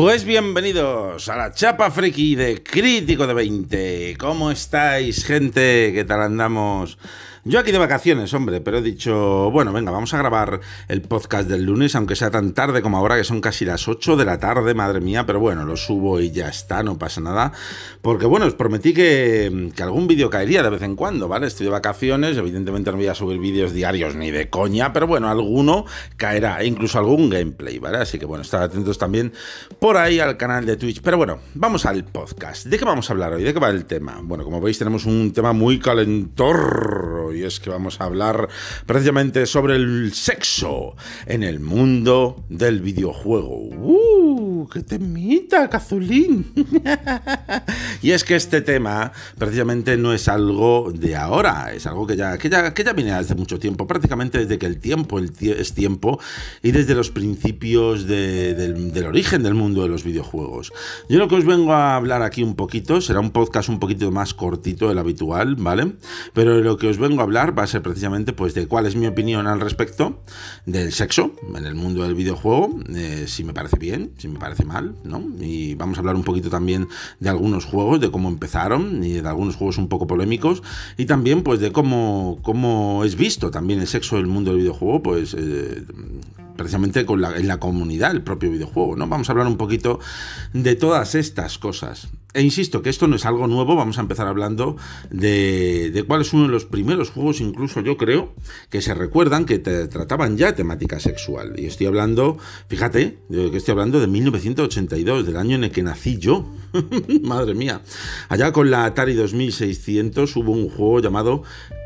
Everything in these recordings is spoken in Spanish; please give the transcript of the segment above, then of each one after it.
Pues bienvenidos a la chapa friki de Crítico de 20. ¿Cómo estáis, gente? ¿Qué tal andamos? Yo aquí de vacaciones, hombre, pero he dicho, bueno, venga, vamos a grabar el podcast del lunes, aunque sea tan tarde como ahora, que son casi las 8 de la tarde, madre mía, pero bueno, lo subo y ya está, no pasa nada. Porque bueno, os prometí que, algún vídeo caería de vez en cuando, ¿vale? Estoy de vacaciones, evidentemente no voy a subir vídeos diarios ni de coña, pero bueno, alguno caerá, e incluso algún gameplay, ¿vale? Así que bueno, estar atentos también por ahí al canal de Twitch. Pero bueno, vamos al podcast. ¿De qué vamos a hablar hoy? ¿De qué va el tema? Bueno, como veis, tenemos un tema muy calentor y es que vamos a hablar precisamente sobre el sexo en el mundo del videojuego. ¡Uh! ¡Qué temita, Cazulín! y es que este tema precisamente no es algo de ahora, es algo que ya, que ya, que ya viene hace mucho tiempo, prácticamente desde que el tiempo es tiempo y desde los principios del, del origen del mundo de los videojuegos. Yo lo que os vengo a hablar aquí un poquito, será un podcast un poquito más cortito del habitual, ¿vale? Pero lo que os vengo a hablar va a ser precisamente pues de cuál es mi opinión al respecto del sexo en el mundo del videojuego, eh, si me parece bien, si me parece mal, ¿no? Y vamos a hablar un poquito también de algunos juegos, de cómo empezaron y de algunos juegos un poco polémicos y también pues de cómo, cómo es visto también el sexo del mundo del videojuego, pues eh, precisamente con la, en la comunidad, el propio videojuego, ¿no? Vamos a hablar un poquito de todas estas cosas. E insisto que esto no es algo nuevo, vamos a empezar hablando de, de cuál es uno de los primeros juegos, incluso yo creo, que se recuerdan que trataban ya temática sexual. Y estoy hablando, fíjate, que estoy hablando de 1982, del año en el que nací yo. Madre mía. Allá con la Atari 2600 hubo un juego llamado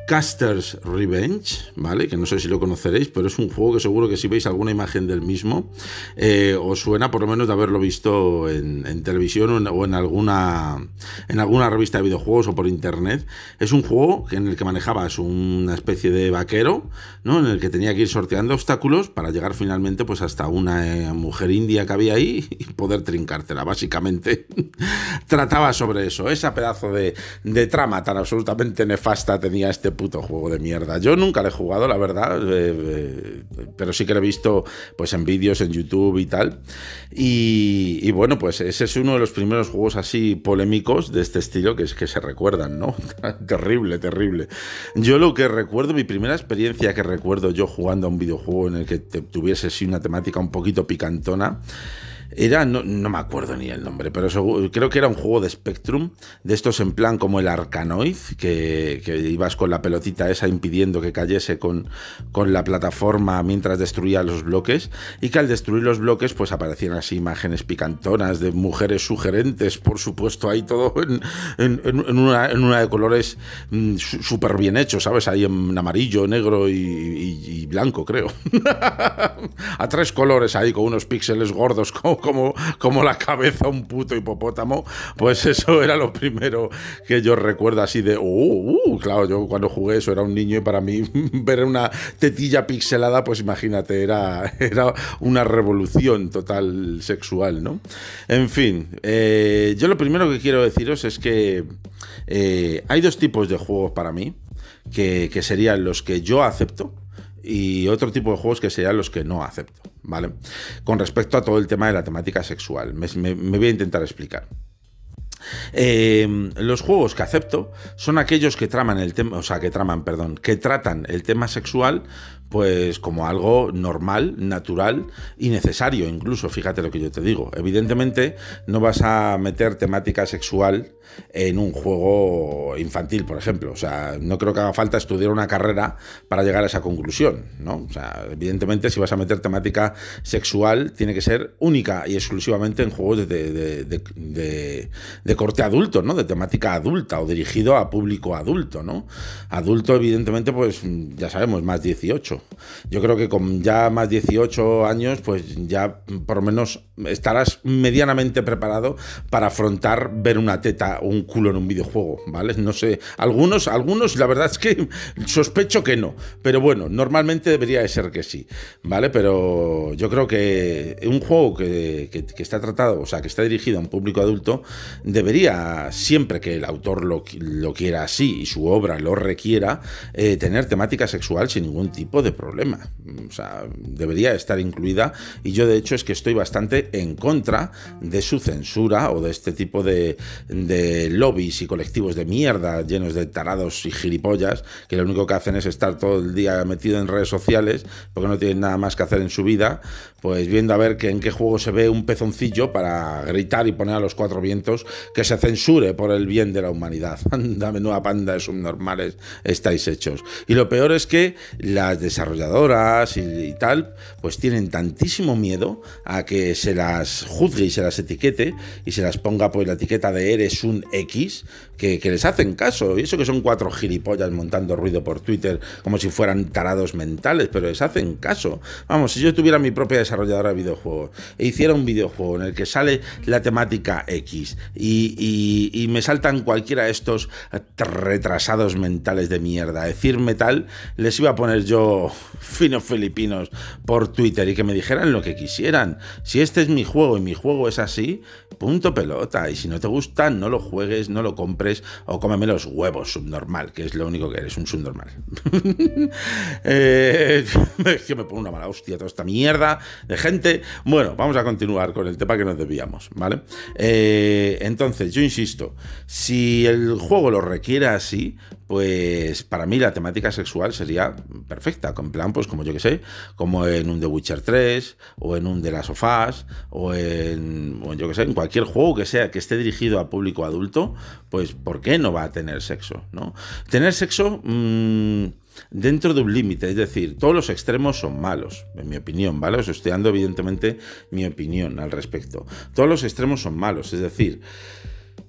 Caster's Revenge, ¿vale? Que no sé si lo conoceréis, pero es un juego que seguro que si veis alguna imagen del mismo, eh, os suena por lo menos de haberlo visto en, televisión o en, alguna, en alguna revista de videojuegos o por internet. Es un juego en el que manejabas una especie de vaquero, ¿no? En el que tenía que ir sorteando obstáculos para llegar finalmente pues hasta una eh, mujer india que había ahí y poder trincártela, básicamente. Trataba sobre eso, esa pedazo de trama tan absolutamente nefasta tenía este puto juego de mierda. Yo nunca lo he jugado, la verdad, eh, eh, pero sí que lo he visto pues en vídeos en YouTube y tal. Y, bueno, pues ese es uno de los primeros juegos así polémicos de este estilo que es que se recuerdan, ¿no? terrible, terrible. Yo lo que recuerdo, mi primera experiencia que recuerdo yo jugando a un videojuego en el que tuviese así una temática un poquito picantona. Era, no, me acuerdo ni el nombre, pero creo que era un juego de Spectrum, de estos en plan como el Arcanoid, que, ibas con la pelotita esa impidiendo que cayese con, con la plataforma mientras destruía los bloques, y que al destruir los bloques pues aparecían así imágenes picantonas de mujeres sugerentes, por supuesto, ahí todo en, una, de colores mm, súper bien hechos, ¿sabes? Ahí en amarillo, negro y, blanco, creo. A tres colores ahí con unos píxeles gordos como como, como la cabeza un puto hipopótamo, pues eso era lo primero que yo recuerdo así de, uh, uh, claro, yo cuando jugué eso era un niño y para mí ver una tetilla pixelada, pues imagínate, era, era una revolución total sexual, ¿no? En fin, eh, yo lo primero que quiero deciros es que eh, hay dos tipos de juegos para mí, que, que serían los que yo acepto y otro tipo de juegos que serían los que no acepto, ¿vale? Con respecto a todo el tema de la temática sexual, me, voy a intentar explicar. Eh, los juegos que acepto son aquellos que traman el tema, o sea, que traman, perdón, que tratan el tema sexual pues como algo normal, natural y necesario incluso, fíjate lo que yo te digo. Evidentemente no vas a meter temática sexual en un juego infantil, por ejemplo. O sea, no creo que haga falta estudiar una carrera para llegar a esa conclusión, ¿no? O sea, evidentemente si vas a meter temática sexual tiene que ser única y exclusivamente en juegos de, corte adulto, ¿no? De temática adulta o dirigido a público adulto, ¿no? Adulto, evidentemente, pues ya sabemos, más 18. Yo creo que con ya más 18 años, pues ya por lo menos estarás medianamente preparado para afrontar ver una teta o un culo en un videojuego, ¿vale? No sé, algunos, algunos, la verdad es que sospecho que no, pero bueno, normalmente debería de ser que sí, ¿vale? Pero yo creo que un juego que, está tratado, o sea, que está dirigido a un público adulto, debería, siempre que el autor lo, quiera así y su obra lo requiera, eh, tener temática sexual sin ningún tipo de problema. O sea, debería estar incluida y yo de hecho es que estoy bastante en contra de su censura o de este tipo de, de lobbies y colectivos de mierda llenos de tarados y gilipollas que lo único que hacen es estar todo el día metido en redes sociales porque no tienen nada más que hacer en su vida, pues viendo a ver que en qué juego se ve un pezoncillo para gritar y poner a los cuatro vientos que se censure por el bien de la humanidad. Anda, nueva panda de subnormales estáis hechos. Y lo peor es que las desarrolladoras y, tal, pues tienen tantísimo miedo a que se las juzgue y se las etiquete y se las ponga pues la etiqueta de eres un X, que, que les hacen caso. Y eso que son cuatro gilipollas montando ruido por Twitter como si fueran tarados mentales, pero les hacen caso. Vamos, si yo tuviera mi propia desarrolladora de videojuegos e hiciera un videojuego en el que sale la temática X y, me saltan cualquiera de estos retrasados mentales de mierda, decirme tal, les iba a poner yo finos filipinos por Twitter y que me dijeran lo que quisieran. Si este es mi juego y mi juego es así, punto pelota. Y si no te gusta, no lo juegues, no lo compres o cómeme los huevos, subnormal, que es lo único que eres, un subnormal. eh, es que me pongo una mala hostia toda esta mierda de gente. Bueno, vamos a continuar con el tema que nos debíamos, ¿vale? Eh, entonces, yo insisto, si el juego lo requiere así, pues para mí la temática sexual sería perfecta, con plan, pues como yo que sé, como en un The Witcher 3, o en un The Last of Us, o en, yo que sé, en cualquier juego que sea que esté dirigido a público adulto, pues ¿por qué no va a tener sexo? ¿no? Tener sexo... Mmm, dentro de un límite, es decir, todos los extremos son malos, en mi opinión, ¿vale? Os estoy dando evidentemente mi opinión al respecto. Todos los extremos son malos, es decir,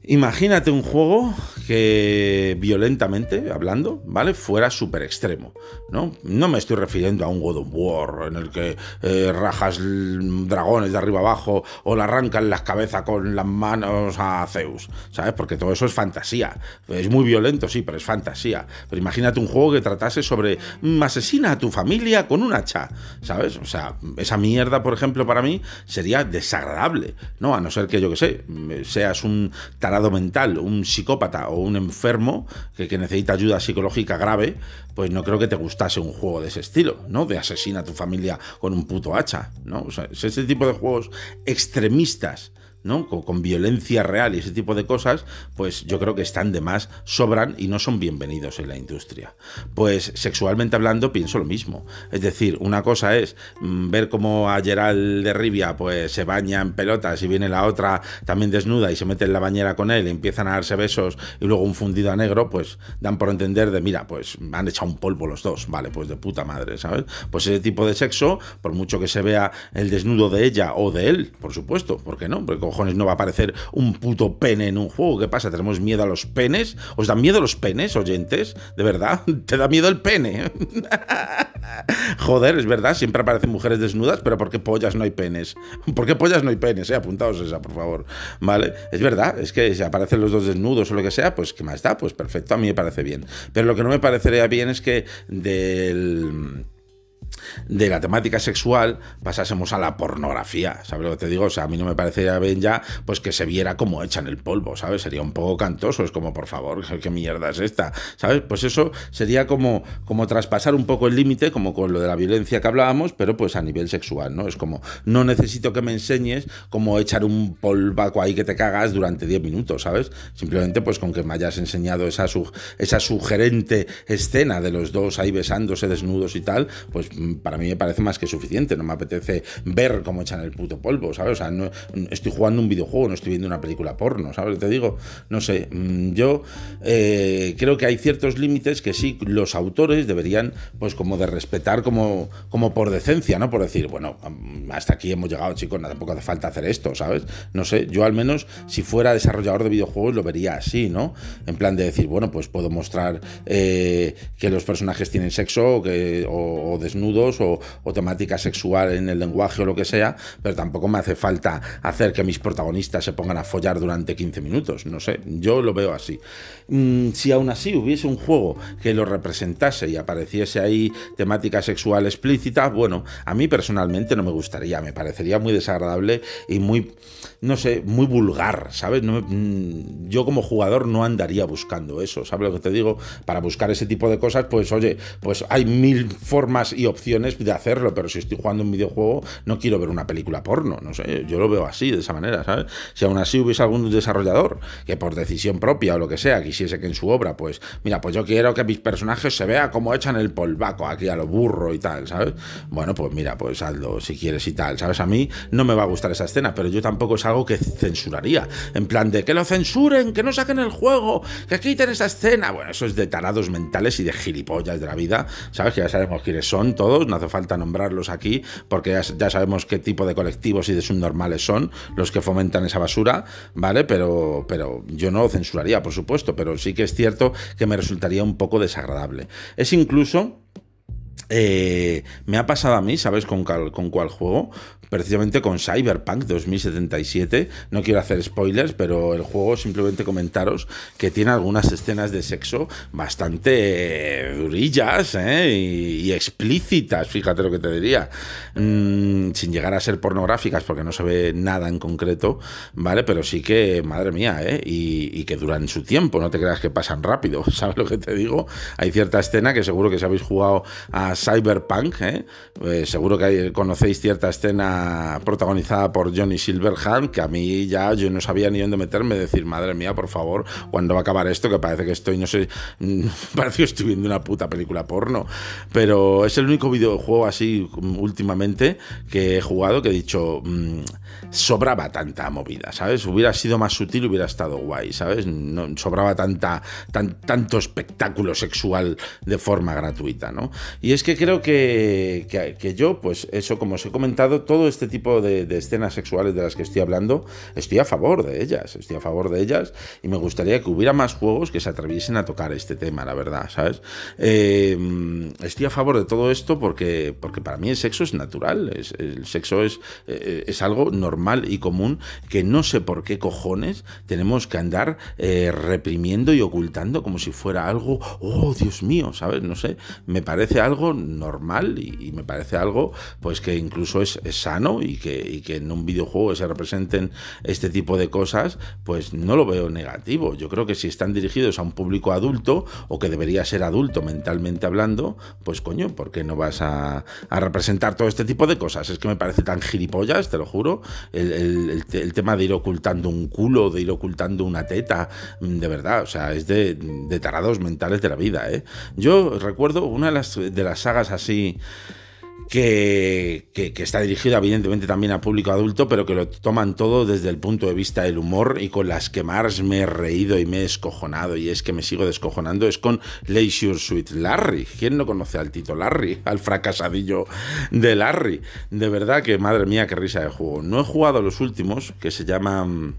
Imagínate un juego que violentamente hablando, ¿vale? Fuera súper extremo, ¿no? No me estoy refiriendo a un God of War en el que eh, rajas dragones de arriba abajo o le arrancan las cabezas con las manos a Zeus, ¿sabes? Porque todo eso es fantasía. Es muy violento, sí, pero es fantasía. Pero imagínate un juego que tratase sobre mm, asesina a tu familia con un hacha, ¿sabes? O sea, esa mierda, por ejemplo, para mí sería desagradable, ¿no? A no ser que, yo que sé, seas un mental, un psicópata o un enfermo que, que, necesita ayuda psicológica grave, pues no creo que te gustase un juego de ese estilo, ¿no? De asesina a tu familia con un puto hacha, ¿no? O sea, es ese tipo de juegos extremistas ¿no? Con, violencia real y ese tipo de cosas, pues yo creo que están de más, sobran y no son bienvenidos en la industria. Pues sexualmente hablando pienso lo mismo. Es decir, una cosa es mm, ver cómo a Gerald de Rivia pues se baña en pelotas y viene la otra también desnuda y se mete en la bañera con él, y empiezan a darse besos y luego un fundido a negro, pues dan por entender de, mira, pues han echado un polvo los dos, vale, pues de puta madre, ¿sabes? Pues ese tipo de sexo, por mucho que se vea el desnudo de ella o de él, por supuesto, ¿por qué no? Porque cojones no va a aparecer un puto pene en un juego? ¿Qué pasa? ¿Tenemos miedo a los penes? ¿Os dan miedo los penes, oyentes? ¿De verdad? ¿Te da miedo el pene? Joder, es verdad, siempre aparecen mujeres desnudas, pero ¿por qué pollas no hay penes? ¿Por qué pollas no hay penes? Eh? Apuntaos esa, por favor. ¿Vale? Es verdad, es que si aparecen los dos desnudos o lo que sea, pues ¿qué más da? Pues perfecto, a mí me parece bien. Pero lo que no me parecería bien es que del de la temática sexual pasásemos a la pornografía, ¿sabes lo que te digo? O sea, a mí no me parecería bien ya pues que se viera como echan el polvo, ¿sabes? Sería un poco cantoso, es como, por favor, ¿qué mierda es esta? ¿Sabes? Pues eso sería como, como traspasar un poco el límite, como con lo de la violencia que hablábamos, pero pues a nivel sexual, ¿no? Es como, no necesito que me enseñes cómo echar un polvaco ahí que te cagas durante 10 minutos, ¿sabes? Simplemente pues con que me hayas enseñado esa, esa sugerente escena de los dos ahí besándose desnudos y tal, pues para mí me parece más que suficiente. No me apetece ver cómo echan el puto polvo, ¿sabes? O sea, no, estoy jugando un videojuego, no estoy viendo una película porno, ¿sabes? Te digo, no sé, mm, yo eh, creo que hay ciertos límites que sí los autores deberían, pues como de respetar como, como por decencia, ¿no? Por decir, bueno, hasta aquí hemos llegado, chicos, tampoco hace falta hacer esto, ¿sabes? No sé, yo al menos si fuera desarrollador de videojuegos lo vería así, ¿no? En plan de decir, bueno, pues puedo mostrar eh, que los personajes tienen sexo o, que, o desnudos o, temática sexual en el lenguaje o lo que sea, pero tampoco me hace falta hacer que mis protagonistas se pongan a follar durante 15 minutos, no sé, yo lo veo así. Mm, si aún así hubiese un juego que lo representase y apareciese ahí temática sexual explícita, bueno, a mí personalmente no me gustaría, me parecería muy desagradable y muy, no sé, muy vulgar, ¿sabes? Mm, yo como jugador no andaría buscando eso, ¿sabes lo que te digo? Para buscar ese tipo de cosas, pues oye, pues hay mil formas y opciones de hacerlo, pero si estoy jugando un videojuego, no quiero ver una película porno, no sé, yo lo veo así, de esa manera, ¿sabes? Si aún así hubiese algún desarrollador que por decisión propia o lo que sea quisiese que en su obra, pues, mira, pues yo quiero que mis personajes se vea como echan el polvaco aquí a lo burro y tal, ¿sabes? Bueno, pues mira, pues hazlo si quieres y tal, ¿sabes? A mí no me va a gustar esa escena, pero yo tampoco es algo que censuraría, en plan de que lo censuren, que no saquen el juego, que quiten esa escena, bueno, eso es de tarados mentales y de gilipollas de la vida, ¿sabes? Que ya sabemos quiénes son todos, no hace falta nombrarlos aquí, porque ya, sabemos qué tipo de colectivos y de subnormales son los que fomentan esa basura, ¿vale? Pero, pero yo no lo censuraría, por supuesto, pero sí que es cierto que me resultaría un poco desagradable. Es incluso eh, me ha pasado a mí, ¿sabes con, con cuál juego? precisamente con Cyberpunk 2077. No quiero hacer spoilers, pero el juego simplemente comentaros que tiene algunas escenas de sexo bastante durillas ¿eh? y, explícitas, fíjate lo que te diría, mm, sin llegar a ser pornográficas porque no se ve nada en concreto, ¿vale? Pero sí que, madre mía, ¿eh? y, que duran su tiempo, no te creas que pasan rápido, ¿sabes lo que te digo? Hay cierta escena que seguro que si habéis jugado a Cyberpunk, ¿eh? Pues seguro que conocéis cierta escena protagonizada por Johnny Silverhand, que a mí ya yo no sabía ni dónde meterme, decir, madre mía, por favor, ¿cuándo va a acabar esto? Que parece que estoy, no sé, parece que estoy viendo una puta película porno. Pero es el único videojuego así últimamente que he jugado que he dicho, mm, sobraba tanta movida, ¿sabes? Hubiera sido más sutil, hubiera estado guay, ¿sabes? No, sobraba tanta, tan, tanto espectáculo sexual de forma gratuita, ¿no? Y es que creo que, que, yo, pues eso, como os he comentado, todo este tipo de, escenas sexuales de las que estoy hablando, estoy a favor de ellas, estoy a favor de ellas y me gustaría que hubiera más juegos que se atreviesen a tocar este tema, la verdad, ¿sabes? Eh, estoy a favor de todo esto porque, porque para mí el sexo es natural, el sexo es, eh, es algo normal y común que no sé por qué cojones tenemos que andar eh, reprimiendo y ocultando como si fuera algo, oh Dios mío, ¿sabes? No sé, me parece algo normal y, me parece algo pues que incluso es sano y que, que en un videojuego se representen este tipo de cosas, pues no lo veo negativo. Yo creo que si están dirigidos a un público adulto o que debería ser adulto mentalmente hablando, pues coño, ¿por qué no vas a, representar todo este tipo de cosas? Es que me parece tan gilipollas, te lo juro, el, tema de ir ocultando un culo, de ir ocultando una teta, mm, de verdad, o sea, es de, tarados mentales de la vida. ¿eh? Yo recuerdo una de las, de las sagas así que, está dirigido evidentemente también a público adulto, pero que lo toman todo desde el punto de vista del humor y con las que más me he reído y me he escojonado y es que me sigo descojonando es con Leisure Suite Larry. ¿Quién no conoce al Tito Larry? Al fracasadillo de Larry. De verdad que madre mía, qué risa de juego. No he jugado los últimos, que se llaman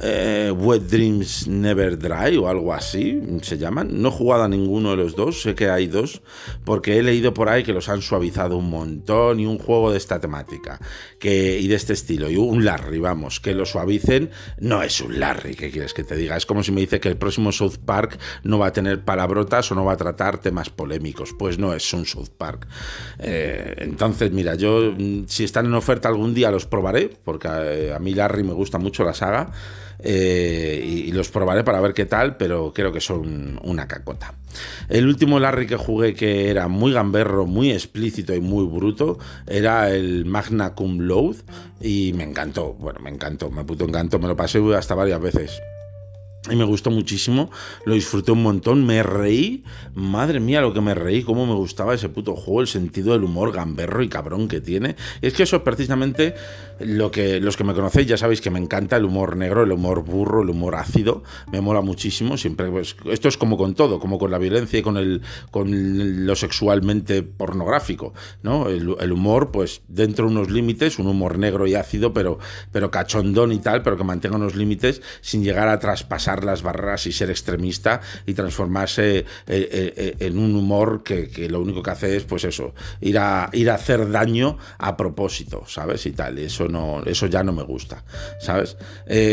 eh, Wet Dreams Never Dry o algo así se llaman. No he jugado a ninguno de los dos, sé que hay dos, porque he leído por ahí que los han suavizado un montón y un juego de esta temática y de este estilo, y un Larry, vamos, que lo suavicen, no es un Larry, ¿qué quieres que te diga? Es como si me dice que el próximo South Park no va a tener palabrotas o no va a tratar temas polémicos, pues no es un South Park. Eh, entonces, mira, yo mm, si están en oferta algún día los probaré, porque a, a mí Larry me gusta mucho la saga. Eh, y, los probaré para ver qué tal, pero creo que son una cacota. El último Larry que jugué que era muy gamberro, muy explícito y muy bruto era el Magna Cum Laude y me encantó, bueno, me encantó, me puto encantó, me lo pasé hasta varias veces y me gustó muchísimo, lo disfruté un montón, me reí, madre mía lo que me reí, cómo me gustaba ese puto juego, el sentido del humor gamberro y cabrón que tiene. Es que eso es precisamente lo que los que me conocéis ya sabéis que me encanta el humor negro, el humor burro, el humor ácido, me mola muchísimo, siempre pues, esto es como con todo, como con la violencia y con el con lo sexualmente pornográfico, ¿no? El, humor pues dentro de unos límites, un humor negro y ácido, pero pero cachondón y tal, pero que mantenga unos límites sin llegar a traspasar las barras y ser extremista y transformarse en un humor que, lo único que hace es, pues eso, ir a, ir a hacer daño a propósito, ¿sabes? Y tal, eso, no, eso ya no me gusta, ¿sabes?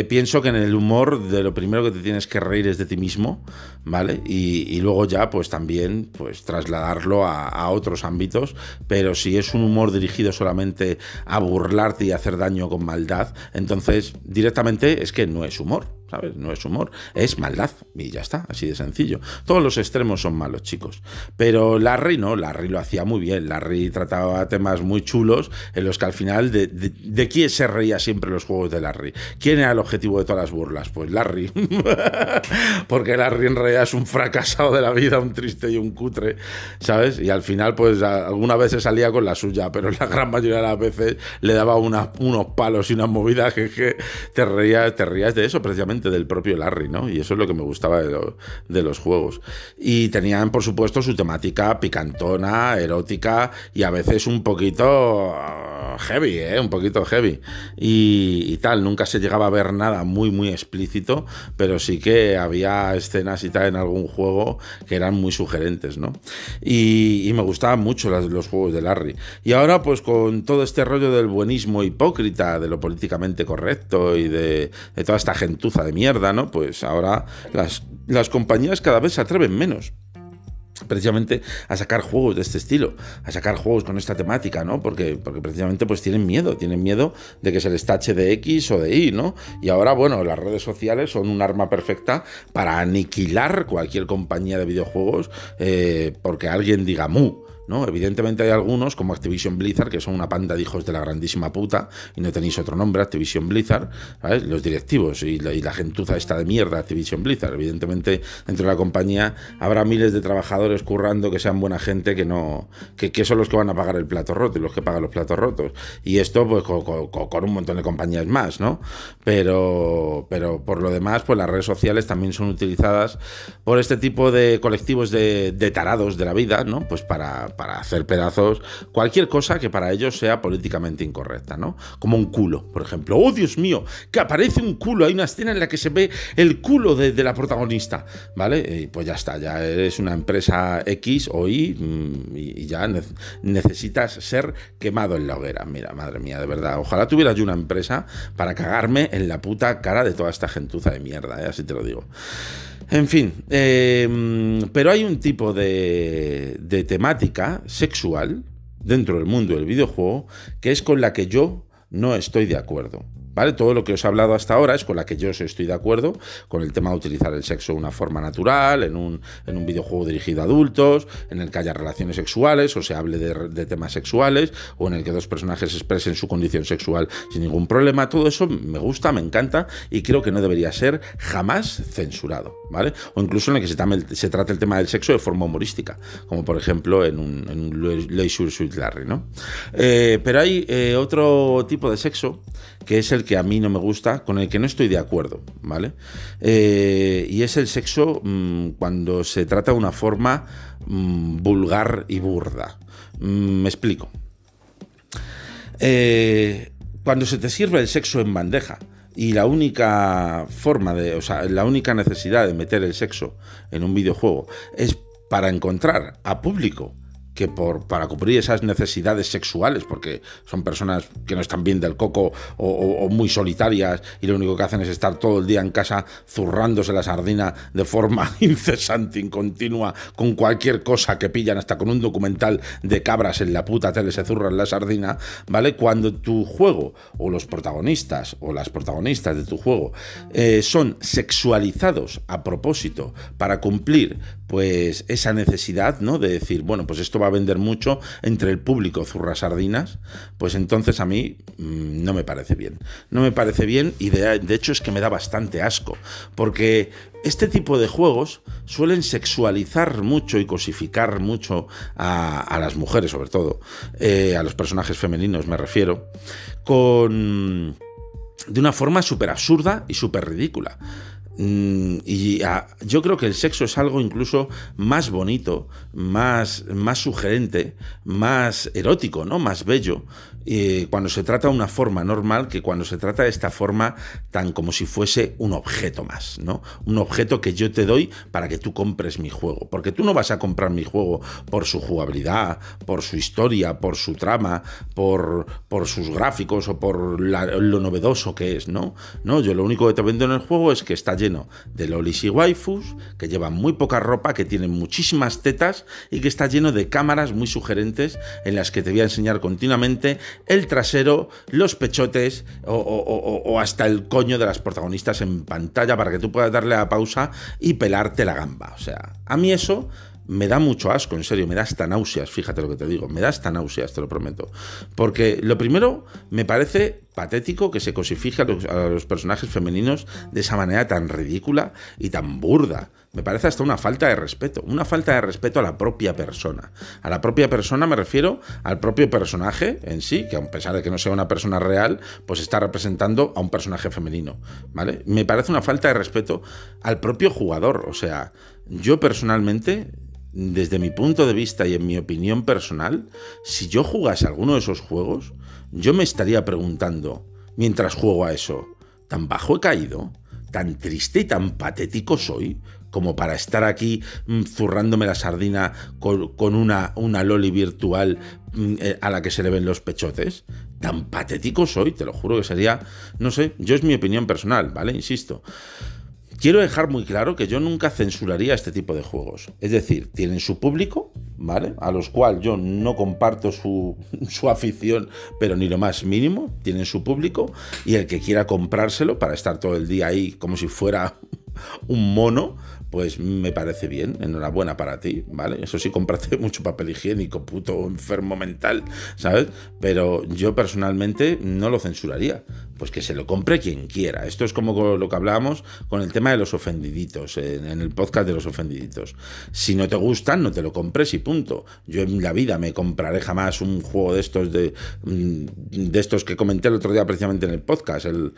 pienso que en el humor de lo primero que te tienes que reír es de ti mismo, ¿vale? Y, luego ya, pues también, pues trasladarlo a otros ámbitos, pero si es un humor dirigido solamente a burlarte y hacer daño con maldad, entonces directamente es que no es humor. ¿Sabes? No es humor, es maldad. Y ya está, así de sencillo. Todos los extremos son malos, chicos. Pero Larry no, Larry lo hacía muy bien. Larry trataba temas muy chulos en los que al final, ¿de, de, quién se reía siempre los juegos de Larry? ¿Quién era el objetivo de todas las burlas? Pues Larry. Porque Larry en realidad es un fracasado de la vida, un triste y un cutre, ¿sabes? Y al final, pues alguna vez se salía con la suya, pero la gran mayoría de las veces le daba unos palos y unas movidas que, que te, reías, te reías de eso, precisamente del propio Larry, ¿no? Y eso es lo que me gustaba de, los juegos. Y tenían, por supuesto, su temática picantona, erótica y a veces un poquito ah, heavy, ¿eh? Un poquito heavy. Y, tal, nunca se llegaba a ver nada muy, muy explícito, pero sí que había escenas y tal en algún juego que eran muy sugerentes, ¿no? Y, me gustaban mucho los juegos de Larry. Y ahora, pues con todo este rollo del buenismo hipócrita, de lo políticamente correcto y de toda esta gentuza de mierda, ¿no? Pues ahora las, las compañías cada vez se atreven menos precisamente a sacar juegos de este estilo, a sacar juegos con esta temática, ¿no? Porque, porque precisamente pues tienen miedo, tienen miedo de que se les tache de X o de Y, ¿no? Y ahora, bueno, las redes sociales son un arma perfecta para aniquilar cualquier compañía de videojuegos eh, porque alguien diga mu. ¿No? Evidentemente hay algunos, como Activision Blizzard, que son una panda de hijos de la grandísima puta, y no tenéis otro nombre, Activision Blizzard, los directivos y la, gentuza esta de mierda, Activision Blizzard. Evidentemente, dentro de la compañía habrá miles de trabajadores currando que sean buena gente, que no que, son los que van a pagar el plato roto y los que pagan los platos rotos. Y esto, pues, con, un montón de compañías más, ¿no? Pero, pero por lo demás, pues las redes sociales también son utilizadas por este tipo de colectivos de, de tarados de la vida, ¿no? Pues para para hacer pedazos cualquier cosa que para ellos sea políticamente incorrecta, ¿no? Como un culo, por ejemplo. ¡Oh, Dios mío! Que aparece un culo. Hay una escena en la que se ve el culo de, la protagonista, ¿vale? Y pues ya está, ya eres una empresa X o Y mm, y, ya necesitas ser quemado en la hoguera. Mira, madre mía, de verdad. Ojalá tuviera yo una empresa para cagarme en la puta cara de toda esta gentuza de mierda, ¿eh? así te lo digo. En fin, em, pero hay un tipo de, de temática sexual dentro del mundo del videojuego que es con la que yo no estoy de acuerdo. ¿Vale? Todo lo que os he hablado hasta ahora es con la que yo estoy de acuerdo, con el tema de utilizar el sexo de una forma natural, en un, en un videojuego dirigido a adultos, en el que haya relaciones sexuales o se hable de, temas sexuales, o en el que dos personajes expresen su condición sexual sin ningún problema. Todo eso me gusta, me encanta y creo que no debería ser jamás censurado, ¿vale? O incluso en el que se, trate el tema del sexo de forma humorística, como por ejemplo en un, en un Leisure Suit Larry, ¿no? Eh, pero hay eh, otro tipo de sexo que es el que a mí no me gusta, con el que no estoy de acuerdo, ¿vale? Eh, y es el sexo mm, cuando se trata de una forma mm, vulgar y burda. Mm, me explico. Eh, cuando se te sirve el sexo en bandeja y la única forma de, o sea, la única necesidad de meter el sexo en un videojuego es para encontrar a público que por, para cubrir esas necesidades sexuales, porque son personas que no están bien del coco o, muy solitarias y lo único que hacen es estar todo el día en casa zurrándose la sardina de forma incesante, incontinua, con cualquier cosa que pillan, hasta con un documental de cabras en la puta tele se zurran la sardina, ¿vale? Cuando tu juego o los protagonistas o las protagonistas de tu juego eh, son sexualizados a propósito para cumplir pues esa necesidad, ¿no? De decir, bueno, pues esto va a vender mucho entre el público zurra sardinas, pues entonces a mí mm, no me parece bien. No me parece bien y de, hecho es que me da bastante asco, porque este tipo de juegos suelen sexualizar mucho y cosificar mucho a, las mujeres, sobre todo, eh, a los personajes femeninos me refiero, con de una forma súper absurda y súper ridícula. Mm, y ah, yo creo que el sexo es algo incluso más bonito, más, más sugerente, más erótico, ¿no? Más bello, eh, cuando se trata de una forma normal que cuando se trata de esta forma tan como si fuese un objeto más, ¿no? Un objeto que yo te doy para que tú compres mi juego. Porque tú no vas a comprar mi juego por su jugabilidad, por su historia, por su trama, por, por sus gráficos o por lo novedoso que es, ¿no? No, yo lo único que te vendo en el juego es que está lleno de lolis y waifus, que llevan muy poca ropa, que tienen muchísimas tetas y que está lleno de cámaras muy sugerentes en las que te voy a enseñar continuamente el trasero, los pechotes o, hasta el coño de las protagonistas en pantalla para que tú puedas darle a pausa y pelarte la gamba. O sea, a mí eso me da mucho asco, en serio, me da hasta náuseas, fíjate lo que te digo, me da hasta náuseas, te lo prometo. Porque lo primero, me parece patético que se cosifije a los, personajes femeninos de esa manera tan ridícula y tan burda. Me parece hasta una falta de respeto, una falta de respeto a la propia persona. A la propia persona me refiero al propio personaje en sí, que a pesar de que no sea una persona real, pues está representando a un personaje femenino, ¿vale? Me parece una falta de respeto al propio jugador, o sea, yo personalmente desde mi punto de vista y en mi opinión personal, si yo jugase alguno de esos juegos, yo me estaría preguntando, mientras juego a eso, ¿tan bajo he caído? ¿Tan triste y tan patético soy? Como para estar aquí mm, zurrándome la sardina con, una, una loli virtual mm, eh, a la que se le ven los pechotes. Tan patético soy, te lo juro que sería, no sé, yo es mi opinión personal, ¿vale? Insisto. Quiero dejar muy claro que yo nunca censuraría este tipo de juegos. Es decir, tienen su público, ¿vale? A los cuales yo no comparto su, su, afición, pero ni lo más mínimo. Tienen su público y el que quiera comprárselo para estar todo el día ahí como si fuera un mono, pues me parece bien, enhorabuena para ti, ¿vale? Eso sí, cómprate mucho papel higiénico, puto enfermo mental, ¿sabes? Pero yo personalmente no lo censuraría, pues que se lo compre quien quiera. Esto es como lo que hablábamos con el tema de los ofendiditos, en, el podcast de los ofendiditos. Si no te gustan, no te lo compres y punto. Yo en la vida me compraré jamás un juego de estos de, mm, de estos que comenté el otro día precisamente en el podcast, el,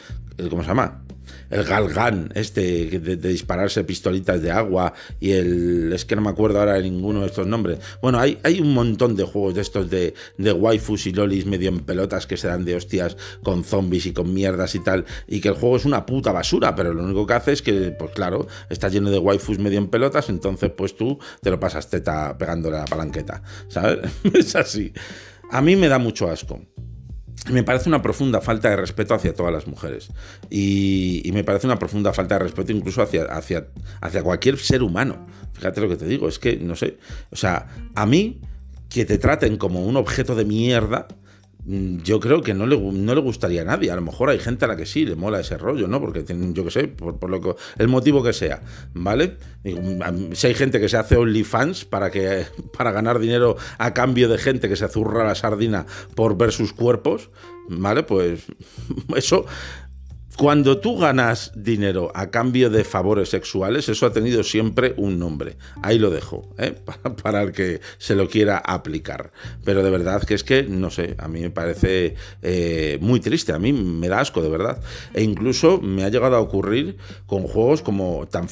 ¿cómo se llama? el Galgan, este de, dispararse pistolitas de agua y el. Es que no me acuerdo ahora de ninguno de estos nombres. Bueno, hay, hay un montón de juegos de estos de, de waifus y lolis medio en pelotas que se dan de hostias con zombies y con mierdas y tal. Y que el juego es una puta basura, pero lo único que hace es que, pues claro, está lleno de waifus medio en pelotas, entonces pues tú te lo pasas teta pegándole a la palanqueta, ¿sabes? es así. A mí me da mucho asco me parece una profunda falta de respeto hacia todas las mujeres. Y, me parece una profunda falta de respeto incluso hacia, hacia, hacia cualquier ser humano. Fíjate lo que te digo, es que, no sé, o sea, a mí que te traten como un objeto de mierda, yo creo que no le, no le gustaría a nadie. A lo mejor hay gente a la que sí le mola ese rollo, ¿no? Porque tienen, yo qué sé, por, lo que, el motivo que sea, ¿vale? Mm, si hay gente que se hace OnlyFans para, que, para ganar dinero a cambio de gente que se zurra la sardina por ver sus cuerpos, ¿vale? Pues eso cuando tú ganas dinero a cambio de favores sexuales, eso ha tenido siempre un nombre. Ahí lo dejo, ¿eh? para, el que se lo quiera aplicar. Pero de verdad que es que, no sé, a mí me parece eh, muy triste, a mí me da asco, de verdad. E incluso me ha llegado a ocurrir con juegos como tan,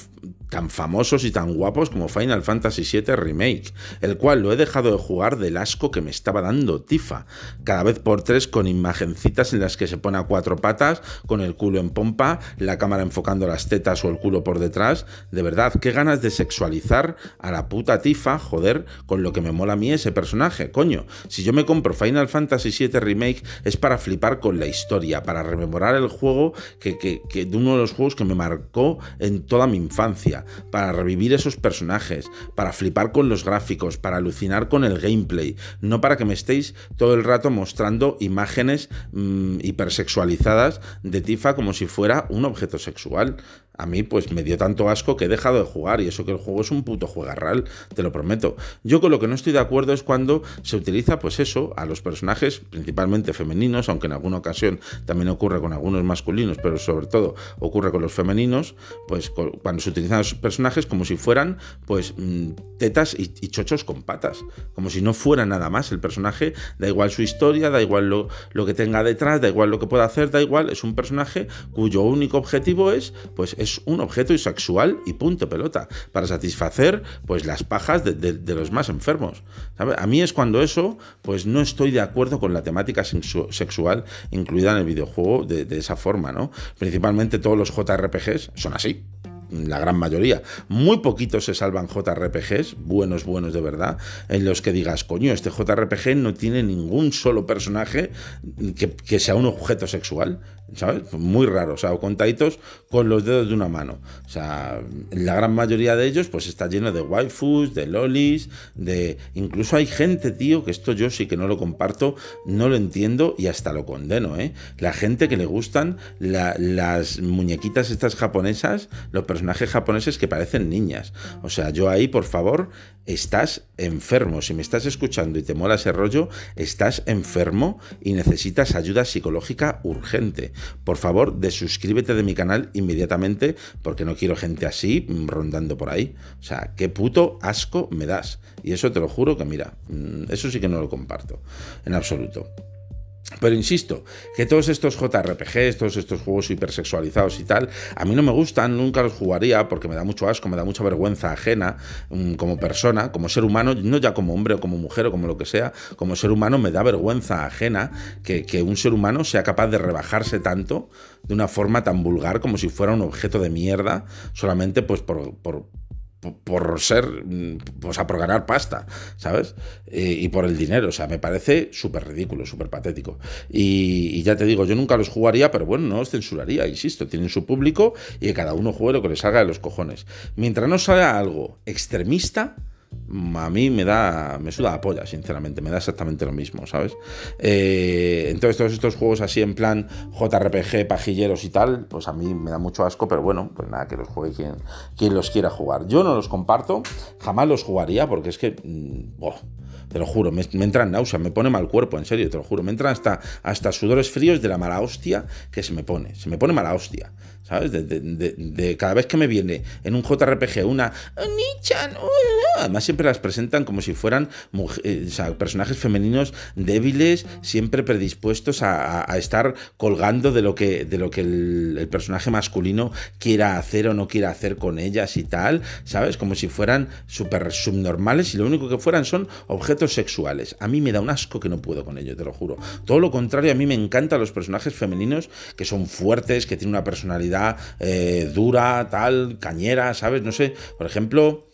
tan famosos y tan guapos como Final Fantasy VII Remake, el cual lo he dejado de jugar del asco que me estaba dando Tifa, cada vez por tres con imagencitas en las que se pone a cuatro patas, con el culo en pompa, la cámara enfocando las tetas o el culo por detrás. De verdad, qué ganas de sexualizar a la puta Tifa, joder, con lo que me mola a mí ese personaje, coño. Si yo me compro Final Fantasy VII Remake es para flipar con la historia, para rememorar el juego que, que de uno de los juegos que me marcó en toda mi infancia, para revivir esos personajes, para flipar con los gráficos, para alucinar con el gameplay, no para que me estéis todo el rato mostrando imágenes mm, hipersexualizadas de Tifa como si fuera un objeto sexual. A mí pues me dio tanto asco que he dejado de jugar y eso que el juego es un puto juegarral, te lo prometo. Yo con lo que no estoy de acuerdo es cuando se utiliza pues eso a los personajes principalmente femeninos, aunque en alguna ocasión también ocurre con algunos masculinos, pero sobre todo ocurre con los femeninos, pues cuando se utilizan los personajes como si fueran pues mm, tetas y, chochos con patas, como si no fuera nada más el personaje, da igual su historia, da igual lo, lo que tenga detrás, da igual lo que pueda hacer, da igual, es un personaje cuyo único objetivo es pues es un objeto sexual y punto pelota, para satisfacer pues las pajas de, los más enfermos. A mí es cuando eso, pues no estoy de acuerdo con la temática sexual incluida en el videojuego de, esa forma, ¿no? Principalmente todos los JRPGs son así la gran mayoría. Muy poquitos se salvan JRPGs, buenos, buenos de verdad, en los que digas, coño, este JRPG no tiene ningún solo personaje que sea un objeto sexual. ¿Sabes? Muy raro, o sea, o contaditos con los dedos de una mano. O sea, la gran mayoría de ellos pues está lleno de waifus, de lolis, de... Incluso hay gente, tío, que esto yo sí que no lo comparto, no lo entiendo y hasta lo condeno, ¿eh? La gente que le gustan las muñequitas estas japonesas, los personajes japoneses que parecen niñas. O sea, yo ahí, por favor, estás enfermo. Si me estás escuchando y te mola ese rollo, estás enfermo y necesitas ayuda psicológica urgente. Por favor, desuscríbete de mi canal inmediatamente porque no quiero gente así rondando por ahí. O sea, qué puto asco me das. Y eso te lo juro que mira, mm, eso sí que no lo comparto en absoluto. Pero insisto, que todos estos JRPGs, todos estos juegos hipersexualizados y tal, a mí no me gustan, nunca los jugaría porque me da mucho asco, me da mucha vergüenza ajena mm, como persona, como ser humano, no ya como hombre o como mujer o como lo que sea, como ser humano me da vergüenza ajena que, un ser humano sea capaz de rebajarse tanto de una forma tan vulgar como si fuera un objeto de mierda, solamente pues por ser, pues a por ganar pasta, ¿sabes? y por el dinero, o sea, me parece súper ridículo, súper patético. Y, ya te digo, yo nunca los jugaría, pero bueno, no los censuraría, insisto, tienen su público y que cada uno juegue lo que le salga de los cojones. Mientras no salga algo extremista, a mí me da, me suda la polla, sinceramente, me da exactamente lo mismo, ¿sabes? Eh, entonces todos estos juegos así en plan JRPG, pajilleros y tal, pues a mí me da mucho asco, pero bueno, pues nada, que los juegue quien, los quiera jugar. Yo no los comparto, jamás los jugaría porque es que... Mm, te lo juro, me, me entra náusea, me pone mal cuerpo, en serio, te lo juro. Me entran hasta, hasta sudores fríos de la mala hostia que se me pone. Se me pone mala hostia, ¿sabes? De, cada vez que me viene en un JRPG una Nichan, además siempre las presentan como si fueran eh, personajes femeninos débiles, siempre predispuestos a, estar colgando de lo que, de lo que el, el, personaje masculino quiera hacer o no quiera hacer con ellas y tal, ¿sabes? Como si fueran súper subnormales y lo único que fueran son objetos sexuales. A mí me da un asco que no puedo con ello, te lo juro. Todo lo contrario, a mí me encantan los personajes femeninos que son fuertes, que tienen una personalidad eh, dura, tal, cañera, ¿sabes? No sé, por ejemplo...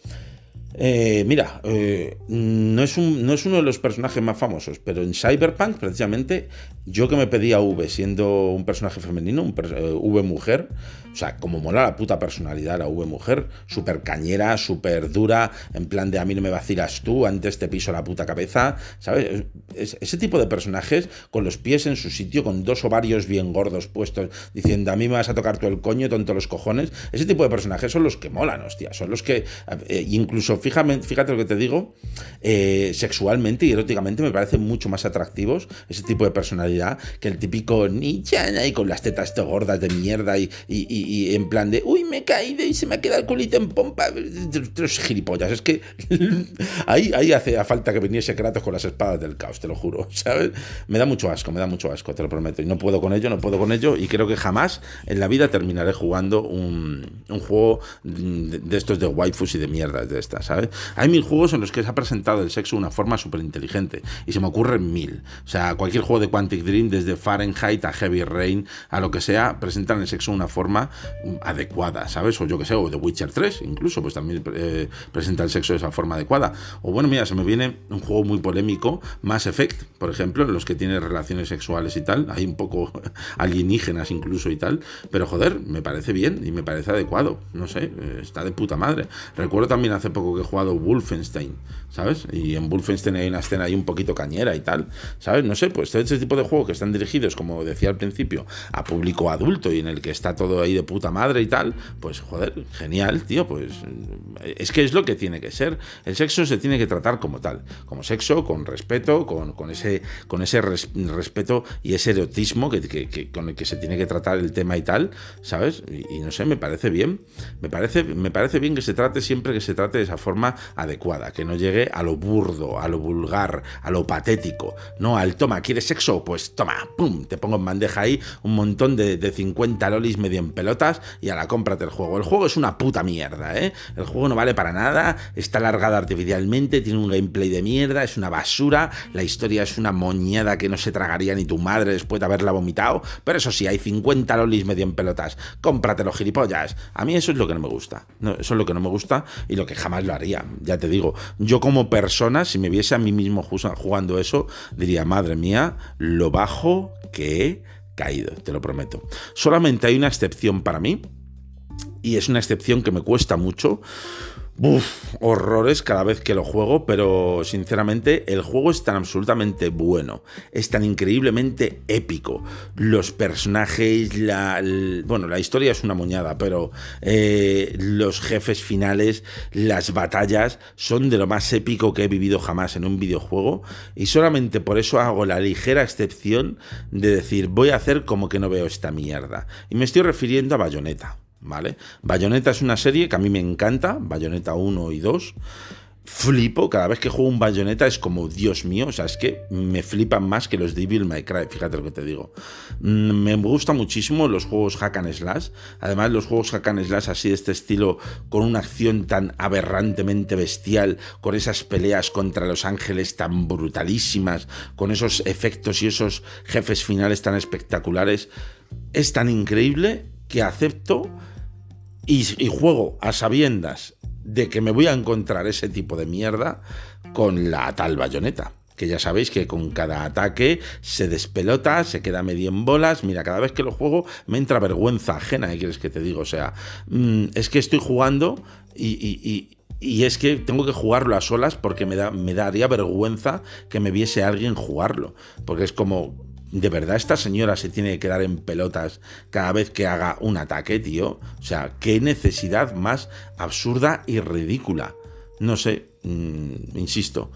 Eh, mira, eh, no, es un, no es uno de los personajes más famosos, pero en Cyberpunk, precisamente, yo que me pedía V siendo un personaje femenino, un V mujer, o sea, como mola la puta personalidad la V mujer, súper cañera, súper dura, en plan de a mí no me vacilas tú, antes te piso la puta cabeza, ¿sabes? ese tipo de personajes con los pies en su sitio, con dos ovarios bien gordos puestos, diciendo a mí me vas a tocar tú el coño, tonto los cojones, ese tipo de personajes son los que molan, hostia, son los que, eh, incluso, fíjate, fíjate lo que te digo, eh, sexualmente y eróticamente me parecen mucho más atractivos ese tipo de personalidad que el típico Nichan ahí con las tetas gordas de mierda y y, en plan de, uy, me he caído y se me ha quedado el culito en pompa. Los gilipollas, es que ahí, ahí hace falta que viniese Kratos con las espadas del caos, te lo juro, ¿sabes? Me da mucho asco, me da mucho asco, te lo prometo. Y no puedo con ello, no puedo con ello. Y creo que jamás en la vida terminaré jugando un, un juego de, estos de waifus y de mierdas de estas, ¿sabes? Hay mil juegos en los que se ha presentado el sexo de una forma súper inteligente. Y se me ocurren mil. O sea, cualquier juego de Quantic Dream, desde Fahrenheit a Heavy Rain, a lo que sea, presentan el sexo de una forma adecuada, ¿sabes? O yo que sé, o The Witcher 3, incluso, pues también eh, presenta el sexo de esa forma adecuada. O bueno, mira, se me viene un juego muy polémico, Mass Effect, por ejemplo, en los que tiene relaciones sexuales y tal, hay un poco alienígenas incluso y tal, pero joder, me parece bien y me parece adecuado, no sé, eh, está de puta madre. Recuerdo también hace poco que he jugado Wolfenstein, ¿sabes? Y en Wolfenstein hay una escena ahí un poquito cañera y tal, ¿sabes? No sé, pues todo ese tipo de juegos que están dirigidos, como decía al principio, a público adulto y en el que está todo ahí de puta madre y tal, pues joder, genial, tío, pues es que es lo que tiene que ser. El sexo se tiene que tratar como tal, como sexo, con respeto, con, con ese, con ese respeto y ese erotismo que, que, con el que se tiene que tratar el tema y tal, ¿sabes? Y, no sé, me parece bien, me parece, me parece bien que se trate siempre que se trate de esa forma adecuada, que no llegue a lo burdo, a lo vulgar, a lo patético, no al toma, ¿quieres sexo? Pues toma, pum, te pongo en bandeja ahí un montón de, de 50 lolis medio en y a la cómprate el juego. El juego es una puta mierda, ¿eh? El juego no vale para nada, está alargado artificialmente, tiene un gameplay de mierda, es una basura, la historia es una moñada que no se tragaría ni tu madre después de haberla vomitado, pero eso sí, hay 50 lolis medio en pelotas, cómpratelo gilipollas. A mí eso es lo que no me gusta, eso es lo que no me gusta y lo que jamás lo haría, ya te digo, yo como persona, si me viese a mí mismo jugando eso, diría, madre mía, lo bajo que caído, te lo prometo. Solamente hay una excepción para mí, y es una excepción que me cuesta mucho. Uf, horrores cada vez que lo juego, pero sinceramente el juego es tan absolutamente bueno, es tan increíblemente épico. Los personajes, la, bueno, la historia es una moñada, pero eh, los jefes finales, las batallas son de lo más épico que he vivido jamás en un videojuego y solamente por eso hago la ligera excepción de decir voy a hacer como que no veo esta mierda. Y me estoy refiriendo a Bayonetta. ¿Vale? Bayonetta es una serie que a mí me encanta, Bayonetta 1 y 2. Flipo, cada vez que juego un Bayonetta es como, Dios mío, o sea, es que me flipan más que los Devil May Cry, fíjate lo que te digo. Mm, me gustan muchísimo los juegos hack and slash, además los juegos hack and slash así de este estilo, con una acción tan aberrantemente bestial, con esas peleas contra los ángeles tan brutalísimas, con esos efectos y esos jefes finales tan espectaculares, es tan increíble que acepto y, juego a sabiendas de que me voy a encontrar ese tipo de mierda con la tal bayoneta. Que ya sabéis que con cada ataque se despelota, se queda medio en bolas. Mira, cada vez que lo juego me entra vergüenza ajena, ¿qué quieres que te digo? O sea, mm, es que estoy jugando y, y, es que tengo que jugarlo a solas porque me, da, me daría vergüenza que me viese alguien jugarlo. Porque es como, ¿De verdad esta señora se tiene que quedar en pelotas cada vez que haga un ataque, tío? O sea, qué necesidad más absurda y ridícula. No sé, mm, insisto.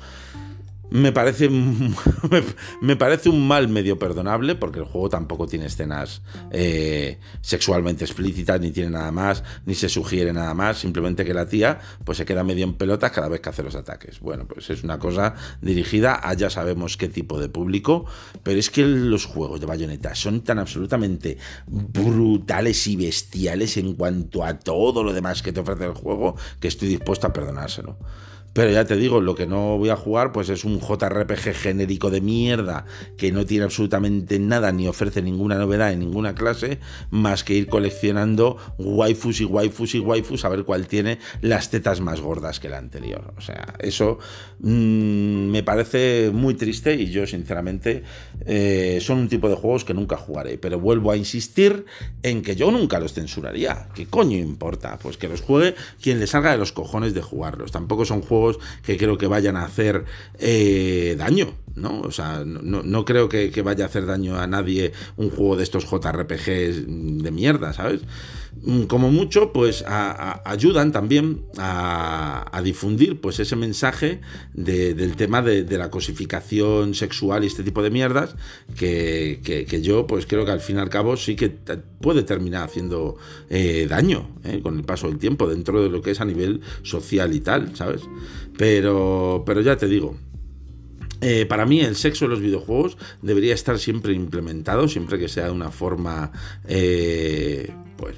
Me parece, me parece un mal medio perdonable porque el juego tampoco tiene escenas eh, sexualmente explícitas, ni tiene nada más, ni se sugiere nada más, simplemente que la tía pues se queda medio en pelotas cada vez que hace los ataques. Bueno, pues es una cosa dirigida a ya sabemos qué tipo de público, pero es que los juegos de Bayonetta son tan absolutamente brutales y bestiales en cuanto a todo lo demás que te ofrece el juego que estoy dispuesto a perdonárselo. Pero ya te digo, lo que no voy a jugar pues es un JRPG genérico de mierda que no tiene absolutamente nada ni ofrece ninguna novedad en ninguna clase más que ir coleccionando waifus y waifus y waifus a ver cuál tiene las tetas más gordas que la anterior. O sea, eso mm, me parece muy triste y yo sinceramente eh, son un tipo de juegos que nunca jugaré. Pero vuelvo a insistir en que yo nunca los censuraría. ¿Qué coño importa? Pues que los juegue quien le salga de los cojones de jugarlos. Tampoco son juegos que creo que vayan a hacer eh, daño, ¿no? O sea, no, creo que, vaya a hacer daño a nadie un juego de estos JRPGs de mierda, ¿sabes? Mm, como mucho, pues ayudan también a, difundir pues ese mensaje del tema de, la cosificación sexual y este tipo de mierdas que, yo pues creo que al fin y al cabo sí que puede terminar haciendo eh, daño eh, con el paso del tiempo dentro de lo que es a nivel social y tal, ¿sabes? Pero, pero ya te digo, eh, para mí el sexo en los videojuegos debería estar siempre implementado, siempre que sea de una forma, eh, pues,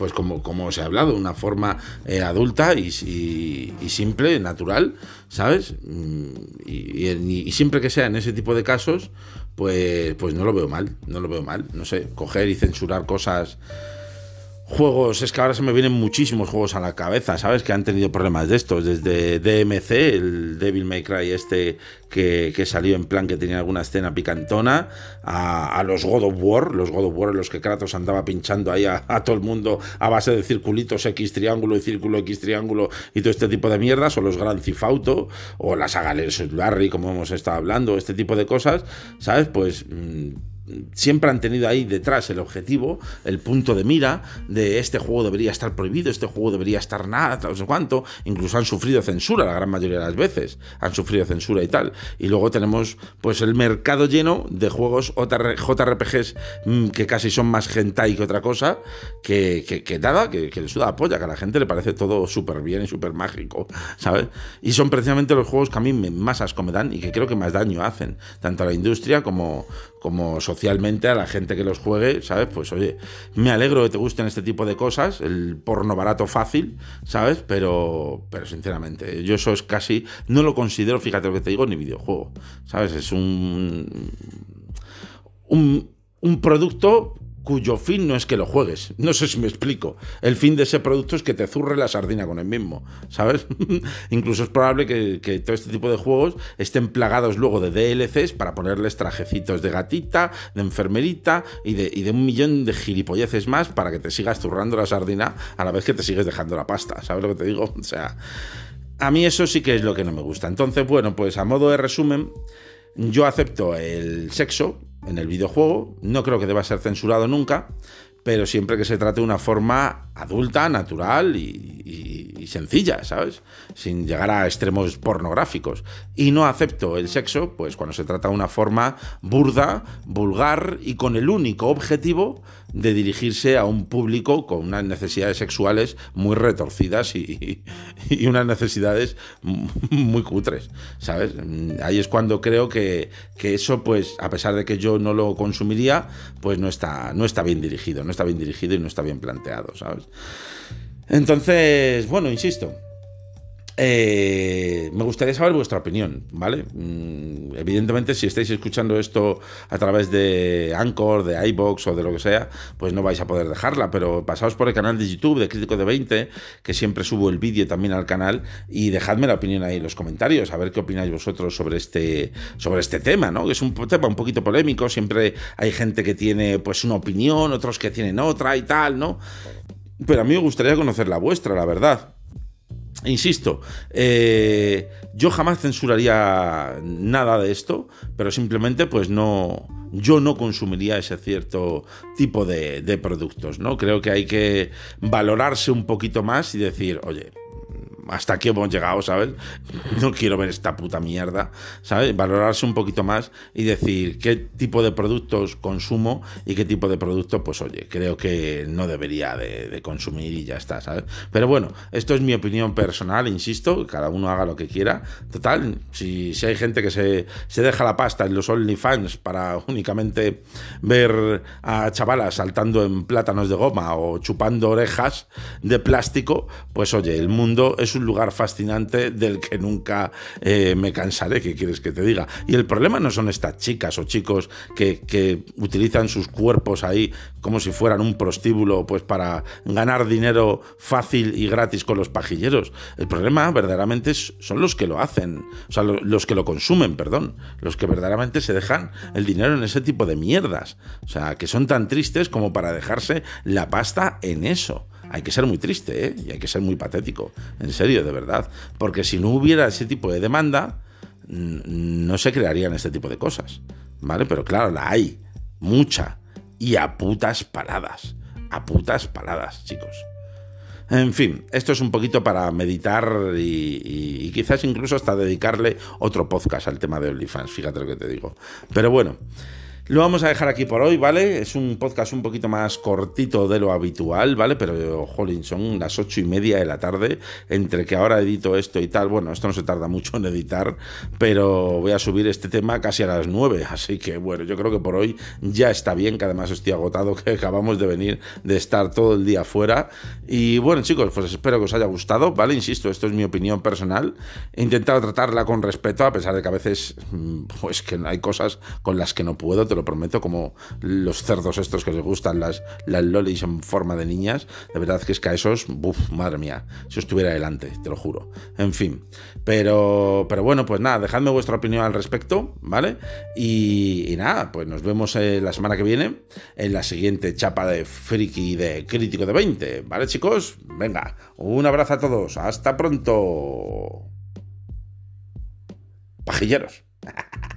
pues como, como se ha hablado, una forma eh, adulta y, simple, natural, ¿sabes? Mm, y, y, siempre que sea en ese tipo de casos, pues, pues no lo veo mal, no lo veo mal, no sé, coger y censurar cosas juegos, es que ahora se me vienen muchísimos juegos a la cabeza, ¿sabes? Que han tenido problemas de estos, desde DMC, el Devil May Cry este que, salió en plan que tenía alguna escena picantona, a, los God of War, los God of War en los que Kratos andaba pinchando ahí a, todo el mundo a base de circulitos X triángulo y círculo X triángulo y todo este tipo de mierdas, o los Grand Theft Auto, o la saga Larry, como hemos estado hablando, este tipo de cosas, ¿sabes? Pues... Mm, siempre han tenido ahí detrás el objetivo, el punto de mira de este juego debería estar prohibido, este juego debería estar nada, no sé cuánto. Incluso han sufrido censura la gran mayoría de las veces, han sufrido censura y tal. Y luego tenemos pues el mercado lleno de juegos JRPGs mm, que casi son más hentai que otra cosa, que, que, nada, que, que le suda polla, que a la gente le parece todo súper bien y súper mágico, ¿sabes? Y son precisamente los juegos que a mí más asco me dan y que creo que más daño hacen, tanto a la industria como, como socialmente a la gente que los juegue, ¿sabes? Pues oye, me alegro que te gusten este tipo de cosas, el porno barato fácil, ¿sabes? Pero, pero sinceramente, yo eso es casi, no lo considero, fíjate lo que te digo, ni videojuego, ¿sabes? Es un, un, un producto cuyo fin no es que lo juegues. No sé si me explico. El fin de ese producto es que te zurre la sardina con el mismo, ¿sabes? Incluso es probable que, todo este tipo de juegos estén plagados luego de DLCs para ponerles trajecitos de gatita, de enfermerita y de, y de un millón de gilipolleces más para que te sigas zurrando la sardina a la vez que te sigues dejando la pasta, ¿sabes lo que te digo? O sea, a mí eso sí que es lo que no me gusta. Entonces, bueno, pues a modo de resumen, yo acepto el sexo, en el videojuego. No creo que deba ser censurado nunca, pero siempre que se trate de una forma adulta, natural y, sencilla, ¿sabes? Sin llegar a extremos pornográficos. Y no acepto el sexo, pues cuando se trata de una forma burda, vulgar y con el único objetivo de dirigirse a un público con unas necesidades sexuales muy retorcidas y, unas necesidades muy cutres, ¿sabes? Ahí es cuando creo que, eso, pues, a pesar de que yo no lo consumiría, pues no está, no está bien dirigido, no está bien dirigido y no está bien planteado, ¿sabes? Entonces, bueno, insisto, eh, me gustaría saber vuestra opinión, ¿vale? Mm, evidentemente, si estáis escuchando esto a través de Anchor, de iBox o de lo que sea, pues no vais a poder dejarla, pero pasaos por el canal de YouTube de Crítico de 20, que siempre subo el vídeo también al canal, y dejadme la opinión ahí en los comentarios, a ver qué opináis vosotros sobre este, sobre este tema, ¿no? Que es un tema un poquito polémico, siempre hay gente que tiene pues una opinión, otros que tienen otra y tal, ¿no? Pero a mí me gustaría conocer la vuestra, la verdad. Insisto, eh, yo jamás censuraría nada de esto, pero simplemente pues no, yo no consumiría ese cierto tipo de, de productos, ¿no? Creo que hay que valorarse un poquito más y decir, oye, hasta aquí hemos llegado, ¿sabes? No quiero ver esta puta mierda, ¿sabes? Valorarse un poquito más y decir qué tipo de productos consumo y qué tipo de producto, pues oye, creo que no debería de, consumir y ya está, ¿sabes? Pero bueno, esto es mi opinión personal, insisto, cada uno haga lo que quiera. Total, si, si hay gente que se, se deja la pasta en los OnlyFans para únicamente ver a chavalas saltando en plátanos de goma o chupando orejas de plástico, pues oye, el mundo es un lugar fascinante del que nunca eh, me cansaré, ¿qué quieres que te diga? Y el problema no son estas chicas o chicos que, que utilizan sus cuerpos ahí como si fueran un prostíbulo, pues para ganar dinero fácil y gratis con los pajilleros. El problema verdaderamente son los que lo hacen, o sea, los que lo consumen, perdón, los que verdaderamente se dejan el dinero en ese tipo de mierdas. O sea, que son tan tristes como para dejarse la pasta en eso hay que ser muy triste ¿eh? y hay que ser muy patético, en serio, de verdad. Porque si no hubiera ese tipo de demanda, no se crearían este tipo de cosas, ¿vale? Pero claro, la hay, mucha, y a putas paradas, a putas paradas, chicos. En fin, esto es un poquito para meditar y, y, quizás incluso hasta dedicarle otro podcast al tema de OnlyFans, fíjate lo que te digo. Pero bueno, lo vamos a dejar aquí por hoy, ¿vale? Es un podcast un poquito más cortito de lo habitual, ¿vale? Pero, jolín, son las ocho y media de la tarde, entre que ahora edito esto y tal. Bueno, esto no se tarda mucho en editar, pero voy a subir este tema casi a las nueve. Así que, bueno, yo creo que por hoy ya está bien, que además estoy agotado, que acabamos de venir de estar todo el día fuera. Y bueno, chicos, pues espero que os haya gustado, ¿vale? Insisto, esto es mi opinión personal. He intentado tratarla con respeto, a pesar de que a veces, mm, pues que hay cosas con las que no puedo, te lo prometo, como los cerdos estos que les gustan las, las lolis en forma de niñas. De verdad que es que a esos, uff, madre mía, si estuviera delante, te lo juro. En fin, pero, pero bueno, pues nada, dejadme vuestra opinión al respecto, ¿vale? Y, nada, pues nos vemos eh, la semana que viene en la siguiente chapa de friki de crítico de 20, ¿vale, chicos? Venga, un abrazo a todos, hasta pronto. Pajilleros.